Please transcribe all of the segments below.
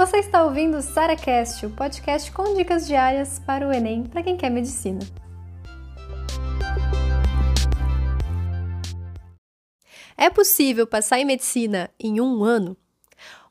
Você está ouvindo o SaraCast, o podcast com dicas diárias para o Enem para quem quer medicina. É possível passar em medicina em um ano?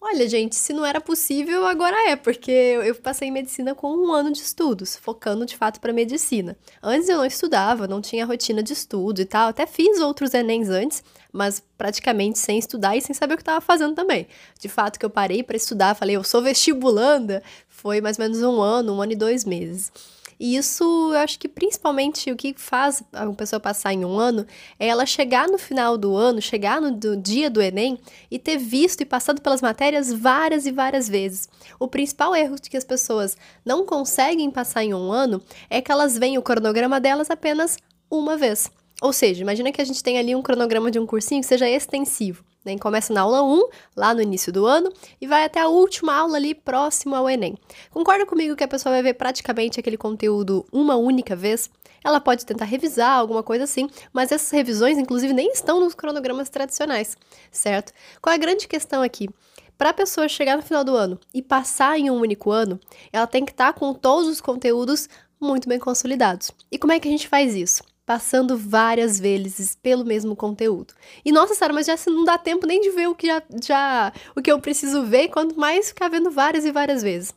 Olha, gente, se não era possível, agora é, porque eu passei em medicina com um ano de estudos, focando de fato para medicina. Antes eu não estudava, não tinha rotina de estudo e tal, até fiz outros Enems antes, mas praticamente sem estudar e sem saber o que estava fazendo também. De fato, que eu parei para estudar, falei, eu sou vestibulanda, foi mais ou menos um ano, um ano e dois meses. E isso, eu acho que principalmente o que faz uma pessoa passar em um ano é ela chegar no final do ano, chegar no do dia do Enem e ter visto e passado pelas matérias várias e várias vezes. O principal erro que as pessoas não conseguem passar em um ano é que elas veem o cronograma delas apenas uma vez. Ou seja, imagina que a gente tem ali um cronograma de um cursinho que seja extensivo. Né? Começa na aula 1, lá no início do ano, e vai até a última aula ali próximo ao Enem. Concorda comigo que a pessoa vai ver praticamente aquele conteúdo uma única vez? Ela pode tentar revisar alguma coisa assim, mas essas revisões, inclusive, nem estão nos cronogramas tradicionais, certo? Qual é a grande questão aqui? Para a pessoa chegar no final do ano e passar em um único ano, ela tem que estar tá com todos os conteúdos muito bem consolidados. E como é que a gente faz isso? Passando várias vezes pelo mesmo conteúdo. E nossa, Sara, mas já não dá tempo nem de ver o que já, já o que eu preciso ver, quanto mais ficar vendo várias e várias vezes.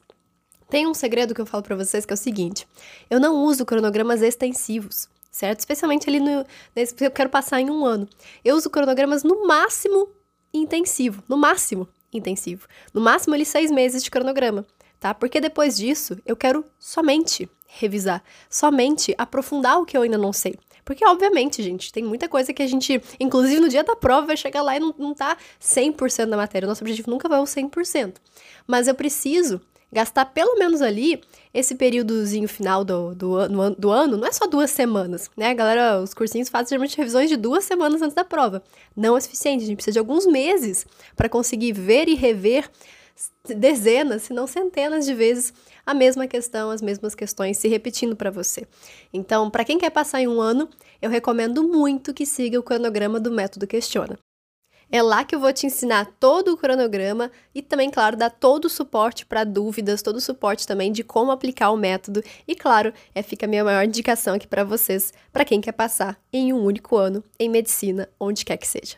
Tem um segredo que eu falo para vocês que é o seguinte: eu não uso cronogramas extensivos, certo? Especialmente ali no nesse eu quero passar em um ano. Eu uso cronogramas no máximo intensivo, no máximo intensivo, no máximo ali seis meses de cronograma, tá? Porque depois disso eu quero somente revisar, somente aprofundar o que eu ainda não sei. Porque, obviamente, gente, tem muita coisa que a gente, inclusive no dia da prova, vai chegar lá e não, não tá 100% da matéria. Nosso objetivo nunca vai ao 100%. Mas eu preciso gastar pelo menos ali esse períodozinho final do, do, do, do ano, não é só duas semanas, né? Galera, os cursinhos fazem geralmente revisões de duas semanas antes da prova. Não é suficiente, a gente precisa de alguns meses para conseguir ver e rever dezenas, se não centenas de vezes a mesma questão, as mesmas questões se repetindo para você. Então, para quem quer passar em um ano, eu recomendo muito que siga o cronograma do método Questiona. É lá que eu vou te ensinar todo o cronograma e também, claro, dar todo o suporte para dúvidas, todo o suporte também de como aplicar o método. E, claro, é fica a minha maior indicação aqui para vocês, para quem quer passar em um único ano em medicina, onde quer que seja.